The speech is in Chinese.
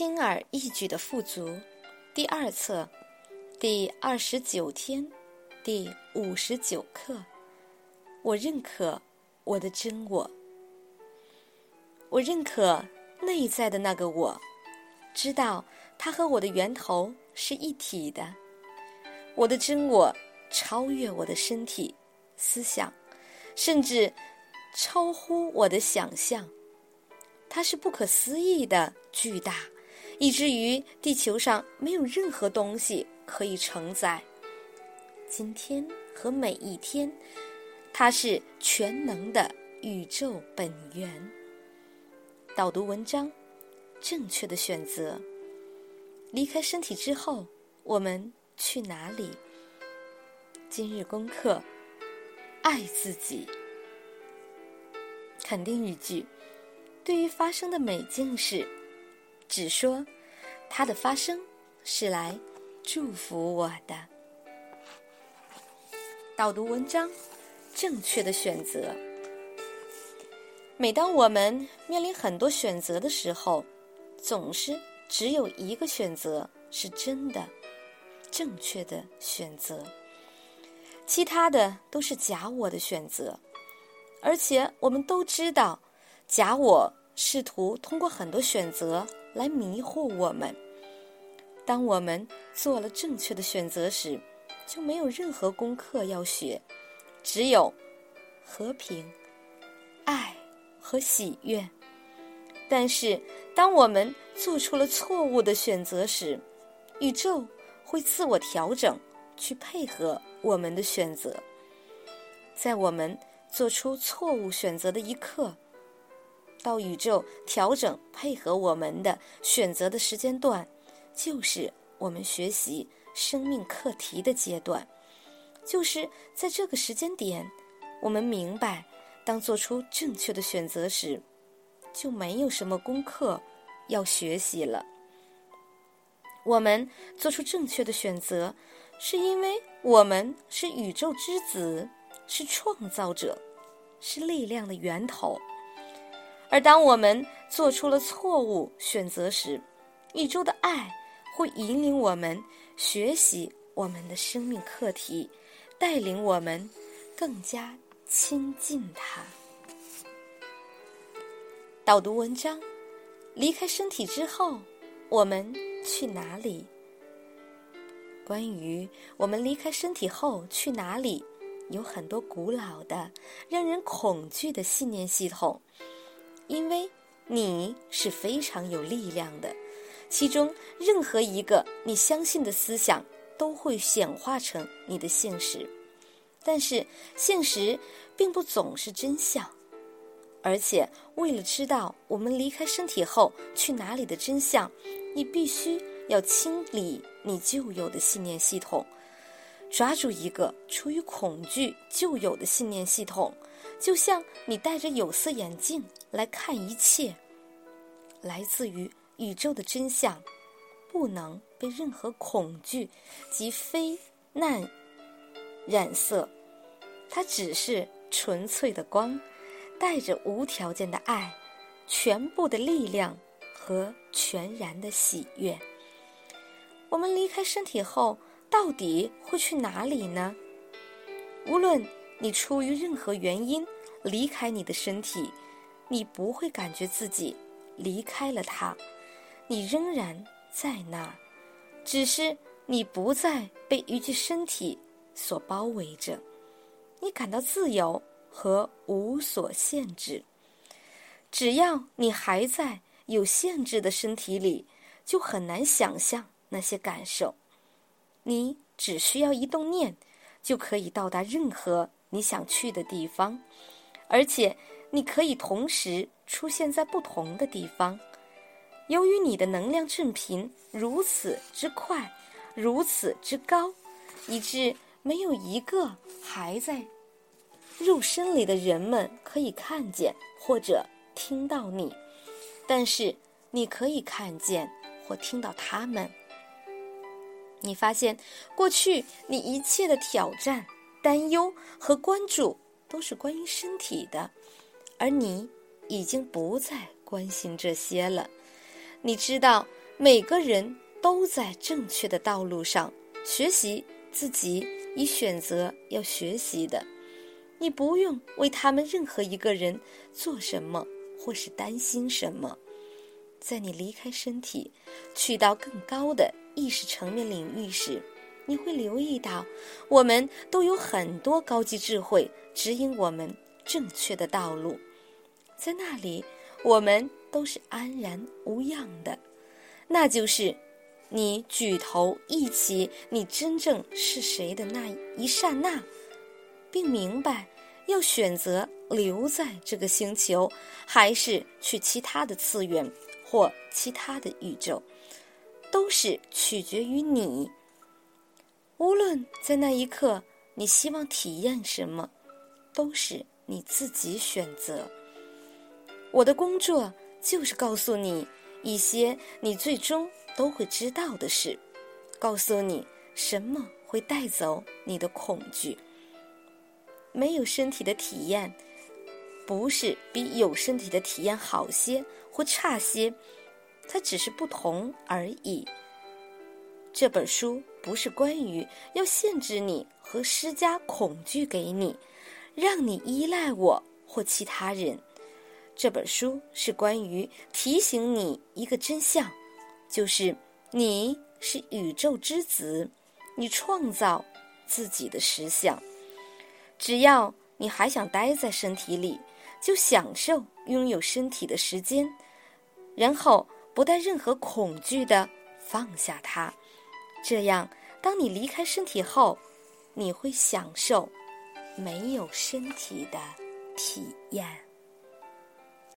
轻而易举的富足，第二册，第二十九天，第五十九课。我认可我的真我，我认可内在的那个我，知道它和我的源头是一体的。我的真我超越我的身体、思想，甚至超乎我的想象。它是不可思议的巨大，以至于地球上没有任何东西可以承载。今天和每一天，它是全能的宇宙本源。导读文章：正确的选择。离开身体之后，我们去哪里？今日功课：爱自己。肯定语句。对于发生的每件事，只说它的发生是来祝福我的。导读文章：正确的选择。每当我们面临很多选择的时候，总是只有一个选择是真的、正确的选择，其他的都是假我的选择。而且我们都知道。假我试图通过很多选择来迷惑我们。当我们做了正确的选择时，就没有任何功课要学，只有和平、爱和喜悦。但是，当我们做出了错误的选择时，宇宙会自我调整，去配合我们的选择。在我们做出错误选择的一刻。到宇宙调整配合我们的选择的时间段，就是我们学习生命课题的阶段。就是在这个时间点，我们明白，当做出正确的选择时，就没有什么功课要学习了。我们做出正确的选择，是因为我们是宇宙之子，是创造者，是力量的源头。而当我们做出了错误选择时，宇宙的爱会引领我们学习我们的生命课题，带领我们更加亲近它。导读文章：离开身体之后，我们去哪里？关于我们离开身体后去哪里，有很多古老的、让人恐惧的信念系统。因为你是非常有力量的，其中任何一个你相信的思想都会显化成你的现实。但是现实并不总是真相，而且为了知道我们离开身体后去哪里的真相，你必须要清理你旧有的信念系统，抓住一个出于恐惧旧有的信念系统。就像你戴着有色眼镜来看一切，来自于宇宙的真相，不能被任何恐惧及非难染色。它只是纯粹的光，带着无条件的爱，全部的力量和全然的喜悦。我们离开身体后，到底会去哪里呢？无论。你出于任何原因离开你的身体，你不会感觉自己离开了它，你仍然在那儿，只是你不再被一具身体所包围着，你感到自由和无所限制。只要你还在有限制的身体里，就很难想象那些感受。你只需要一动念，就可以到达任何。你想去的地方，而且你可以同时出现在不同的地方。由于你的能量振频如此之快，如此之高，以致没有一个还在肉身里的人们可以看见或者听到你，但是你可以看见或听到他们。你发现过去你一切的挑战。担忧和关注都是关于身体的，而你已经不再关心这些了。你知道，每个人都在正确的道路上学习自己已选择要学习的。你不用为他们任何一个人做什么，或是担心什么。在你离开身体，去到更高的意识层面领域时，你会留意到，我们都有很多高级智慧指引我们正确的道路。在那里，我们都是安然无恙的。那就是你举头忆起你真正是谁的那一刹那。并明白，要选择留在这个星球，还是去其他的次元或其他的宇宙，都是取决于你。无论在那一刻你希望体验什么，都是你自己选择。我的工作就是告诉你一些你最终都会知道的事，告诉你什么会带走你的恐惧。没有身体的体验，不是比有身体的体验好些或差些，它只是不同而已。这本书不是关于要限制你和施加恐惧给你，让你依赖我或其他人。这本书是关于提醒你一个真相，就是你是宇宙之子，你创造自己的实相。只要你还想待在身体里，就享受拥有身体的时间，然后不带任何恐惧的放下它。这样，当你离开身体后，你会享受没有身体的体验。